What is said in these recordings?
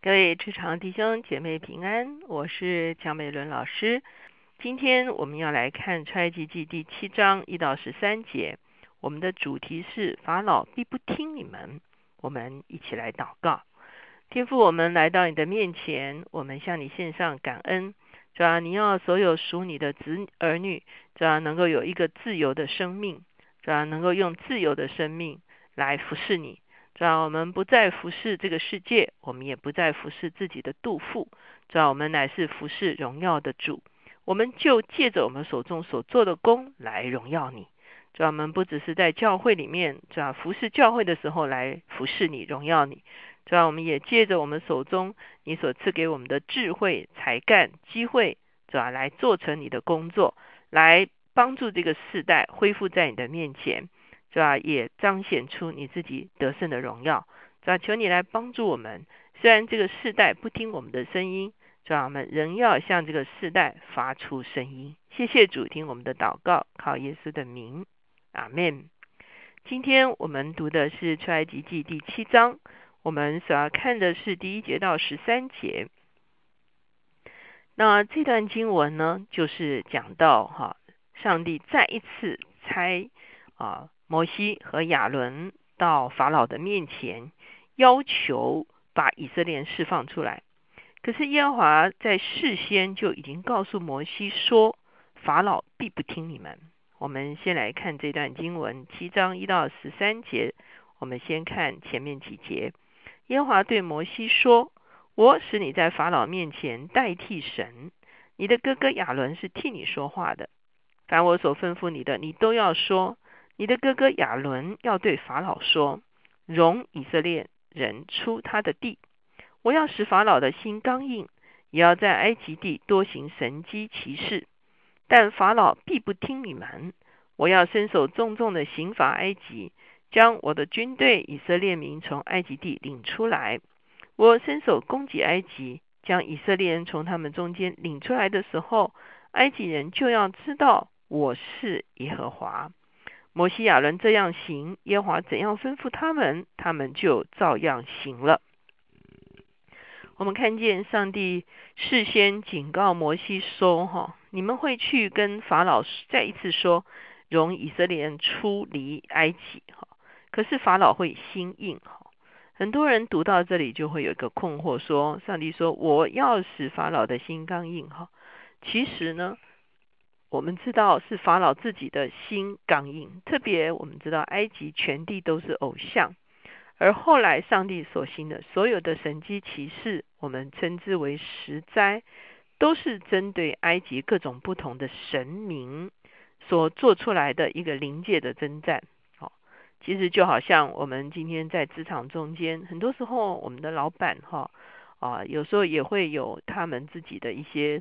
各位职场弟兄姐妹平安，我是蒋美伦老师。今天我们要来看出埃及记第七章一到十三节。我们的主题是法老必不听你们。我们一起来祷告，天父，我们来到你的面前，我们向你献上感恩。主要你要所有属你的子儿女，主要能够有一个自由的生命，主要能够用自由的生命来服侍你。让我们不再服侍这个世界，我们也不再服侍自己的肚腹。让我们乃是服侍荣耀的主，我们就借着我们手中所做的功来荣耀你。让我们不只是在教会里面，这服侍教会的时候来服侍你、荣耀你。让我们也借着我们手中你所赐给我们的智慧、才干、机会，主要来做成你的工作，来帮助这个世代恢复在你的面前。是吧？也彰显出你自己得胜的荣耀，是吧？求你来帮助我们。虽然这个世代不听我们的声音，是吧？我们仍要向这个世代发出声音。谢谢主，听我们的祷告，靠耶稣的名，阿门。今天我们读的是出埃及记第七章，我们所要看的是第一节到十三节。那这段经文呢，就是讲到哈，上帝再一次猜啊。摩西和亚伦到法老的面前，要求把以色列释放出来。可是耶和华在事先就已经告诉摩西说，法老必不听你们。我们先来看这段经文，七章一到十三节。我们先看前面几节。耶和华对摩西说：“我使你在法老面前代替神，你的哥哥亚伦是替你说话的。凡我所吩咐你的，你都要说。”你的哥哥亚伦要对法老说：“容以色列人出他的地。我要使法老的心刚硬，也要在埃及地多行神机骑士。但法老必不听你们。我要伸手重重的刑罚埃及，将我的军队以色列民从埃及地领出来。我伸手攻击埃及，将以色列人从他们中间领出来的时候，埃及人就要知道我是耶和华。”摩西亚伦这样行，耶和华怎样吩咐他们，他们就照样行了。我们看见上帝事先警告摩西说：“哈，你们会去跟法老再一次说，容以色列人出离埃及。”哈，可是法老会心硬。哈，很多人读到这里就会有一个困惑，说：“上帝说我要使法老的心刚硬。”哈，其实呢？我们知道是法老自己的心刚硬，特别我们知道埃及全地都是偶像，而后来上帝所行的所有的神迹奇事，我们称之为十灾，都是针对埃及各种不同的神明所做出来的一个临界的征战。好，其实就好像我们今天在职场中间，很多时候我们的老板哈啊，有时候也会有他们自己的一些。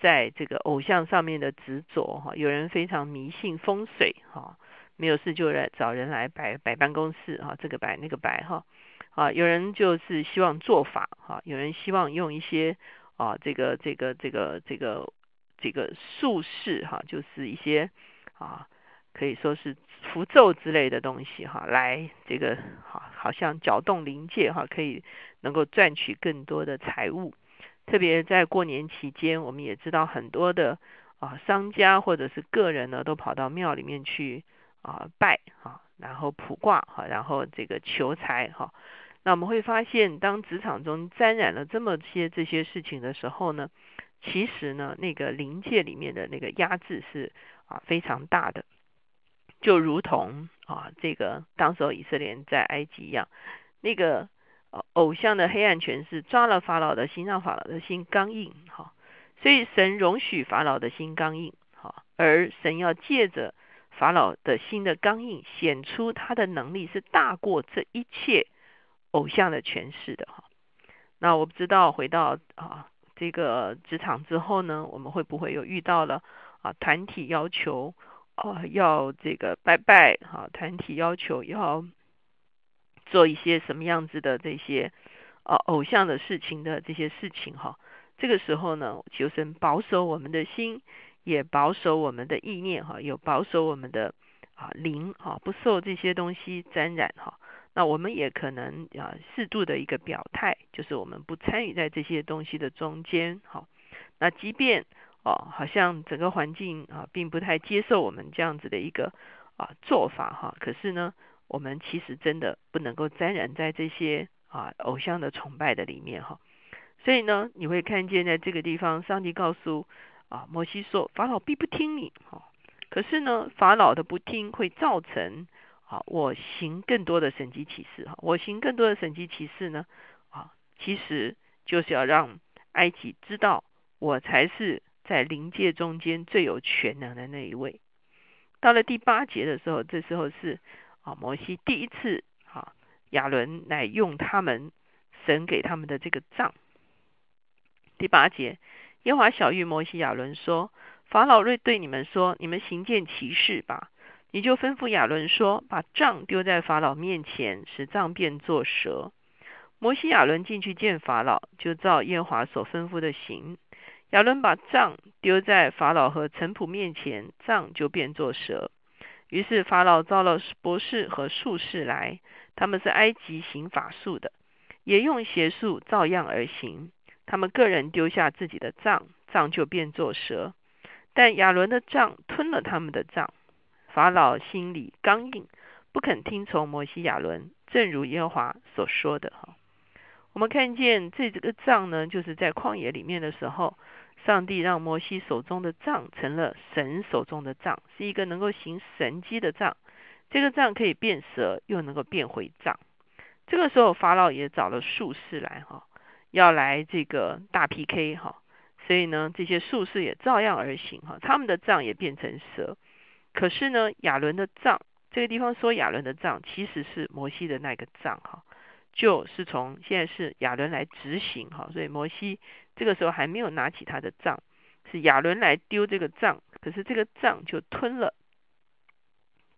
在这个偶像上面的执着哈，有人非常迷信风水哈，没有事就来找人来摆摆办公室哈，这个摆那个摆哈，啊，有人就是希望做法哈，有人希望用一些啊这个这个这个这个这个术士哈，就是一些啊可以说是符咒之类的东西哈，来这个好好像搅动灵界哈，可以能够赚取更多的财物。特别在过年期间，我们也知道很多的啊商家或者是个人呢，都跑到庙里面去啊拜哈，然后卜卦哈，然后这个求财哈。那我们会发现，当职场中沾染了这么些这些事情的时候呢，其实呢，那个灵界里面的那个压制是啊非常大的，就如同啊这个当时候以色列在埃及一样，那个。偶像的黑暗权势抓了法老的心，让法老的心刚硬，哈，所以神容许法老的心刚硬，哈，而神要借着法老的心的刚硬，显出他的能力是大过这一切偶像的权势的，哈。那我不知道回到啊这个职场之后呢，我们会不会有遇到了啊团体要求啊要这个拜拜，哈，团体要求要。做一些什么样子的这些呃偶像的事情的这些事情哈，这个时候呢，求神保守我们的心，也保守我们的意念哈，有保守我们的啊灵哈，不受这些东西沾染哈。那我们也可能啊适度的一个表态，就是我们不参与在这些东西的中间。哈，那即便哦好像整个环境啊并不太接受我们这样子的一个啊做法哈，可是呢，我们其实真的不能够沾染在这些啊偶像的崇拜的里面哈。所以呢，你会看见在这个地方，上帝告诉啊摩西说，法老必不听你哈。可是呢，法老的不听会造成。啊，我行更多的神迹启示哈，我行更多的神迹启示呢，啊，其实就是要让埃及知道我才是在灵界中间最有全能的那一位。到了第八节的时候，这时候是啊，摩西第一次啊，亚伦来用他们神给他们的这个杖。第八节，耶华小玉摩西亚伦说：“法老瑞对你们说，你们行件奇事吧。”你就吩咐亚伦说：“把杖丢在法老面前，使杖变作蛇。”摩西亚伦进去见法老，就照耶华所吩咐的行。亚伦把杖丢在法老和臣仆面前，杖就变作蛇。于是法老召了博士和术士来，他们是埃及行法术的，也用邪术照样而行。他们个人丢下自己的杖，杖就变作蛇。但亚伦的杖吞了他们的杖。法老心里刚硬，不肯听从摩西亚伦，正如耶和华所说的哈。我们看见这这个杖呢，就是在旷野里面的时候，上帝让摩西手中的杖成了神手中的杖，是一个能够行神迹的杖。这个杖可以变蛇，又能够变回杖。这个时候，法老也找了术士来哈，要来这个大 PK 哈。所以呢，这些术士也照样而行哈，他们的杖也变成蛇。可是呢，亚伦的杖，这个地方说亚伦的杖其实是摩西的那个杖哈，就是从现在是亚伦来执行哈，所以摩西这个时候还没有拿起他的杖，是亚伦来丢这个杖，可是这个杖就吞了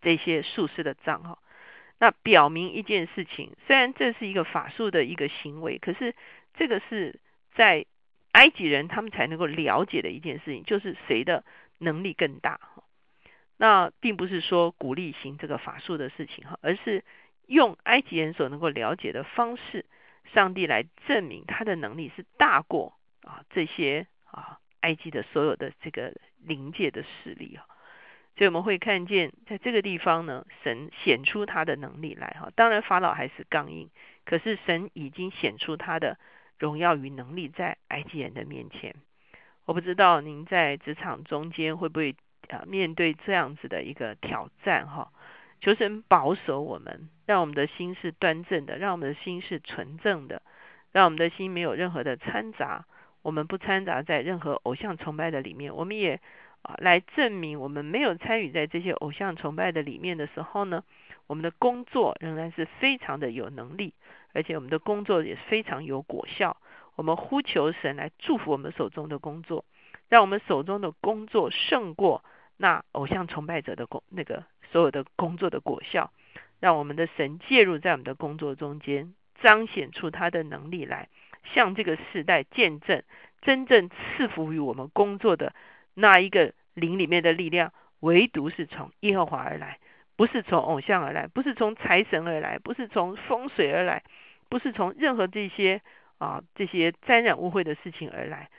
这些术士的杖哈。那表明一件事情，虽然这是一个法术的一个行为，可是这个是在埃及人他们才能够了解的一件事情，就是谁的能力更大哈。那并不是说鼓励行这个法术的事情哈，而是用埃及人所能够了解的方式，上帝来证明他的能力是大过啊这些啊埃及的所有的这个灵界的势力啊。所以我们会看见在这个地方呢，神显出他的能力来哈。当然法老还是刚硬，可是神已经显出他的荣耀与能力在埃及人的面前。我不知道您在职场中间会不会。啊，面对这样子的一个挑战，哈，求神保守我们，让我们的心是端正的，让我们的心是纯正的，让我们的心没有任何的掺杂，我们不掺杂在任何偶像崇拜的里面。我们也啊来证明，我们没有参与在这些偶像崇拜的里面的时候呢，我们的工作仍然是非常的有能力，而且我们的工作也非常有果效。我们呼求神来祝福我们手中的工作，让我们手中的工作胜过。那偶像崇拜者的工那个所有的工作的果效，让我们的神介入在我们的工作中间，彰显出他的能力来，向这个时代见证真正赐福于我们工作的那一个灵里面的力量，唯独是从耶和华而来，不是从偶像而来，不是从财神而来，不是从风水而来，不是从任何这些啊这些沾染污秽的事情而来。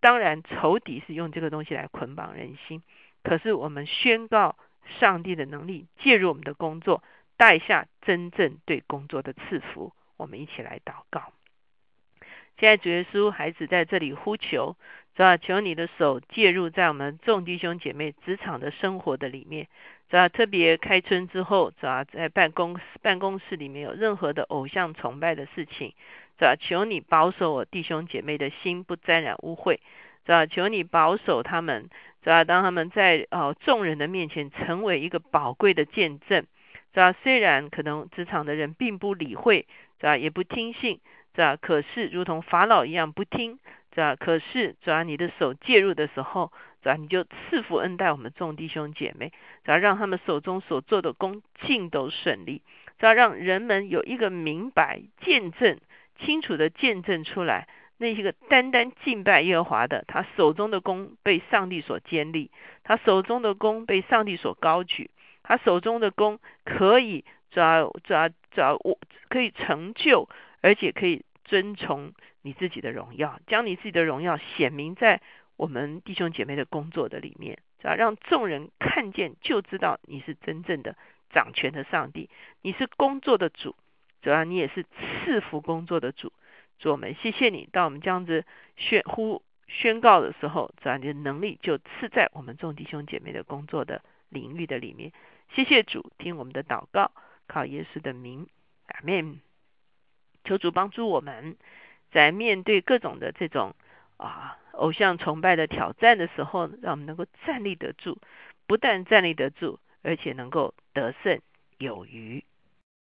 当然，仇敌是用这个东西来捆绑人心。可是我们宣告上帝的能力介入我们的工作，带下真正对工作的赐福。我们一起来祷告。现在主耶稣孩子在这里呼求，主啊，求你的手介入在我们众弟兄姐妹职场的生活的里面。主啊，特别开春之后，主啊，在办公办公室里面有任何的偶像崇拜的事情，主啊，求你保守我弟兄姐妹的心不沾染污秽。主啊，求你保守他们。主啊？当他们在哦众人的面前成为一个宝贵的见证，啊？虽然可能职场的人并不理会，是吧？也不听信，是吧？可是如同法老一样不听，是吧？可是主要你的手介入的时候，是吧？你就赐福恩待我们众弟兄姐妹，是吧？让他们手中所做的工尽都顺利，是吧？让人们有一个明白见证，清楚的见证出来。那些个单单敬拜耶和华的，他手中的弓被上帝所坚立，他手中的弓被上帝所高举，他手中的弓可以抓抓抓我可以成就，而且可以遵从你自己的荣耀，将你自己的荣耀显明在我们弟兄姐妹的工作的里面，啊，让众人看见就知道你是真正的掌权的上帝，你是工作的主，主要你也是赐福工作的主。主我们谢谢你，当我们这样子宣呼宣告的时候，主要你的能力就赐在我们众弟兄姐妹的工作的领域的里面。谢谢主，听我们的祷告，靠耶稣的名，阿门。求主帮助我们，在面对各种的这种啊偶像崇拜的挑战的时候，让我们能够站立得住，不但站立得住，而且能够得胜有余。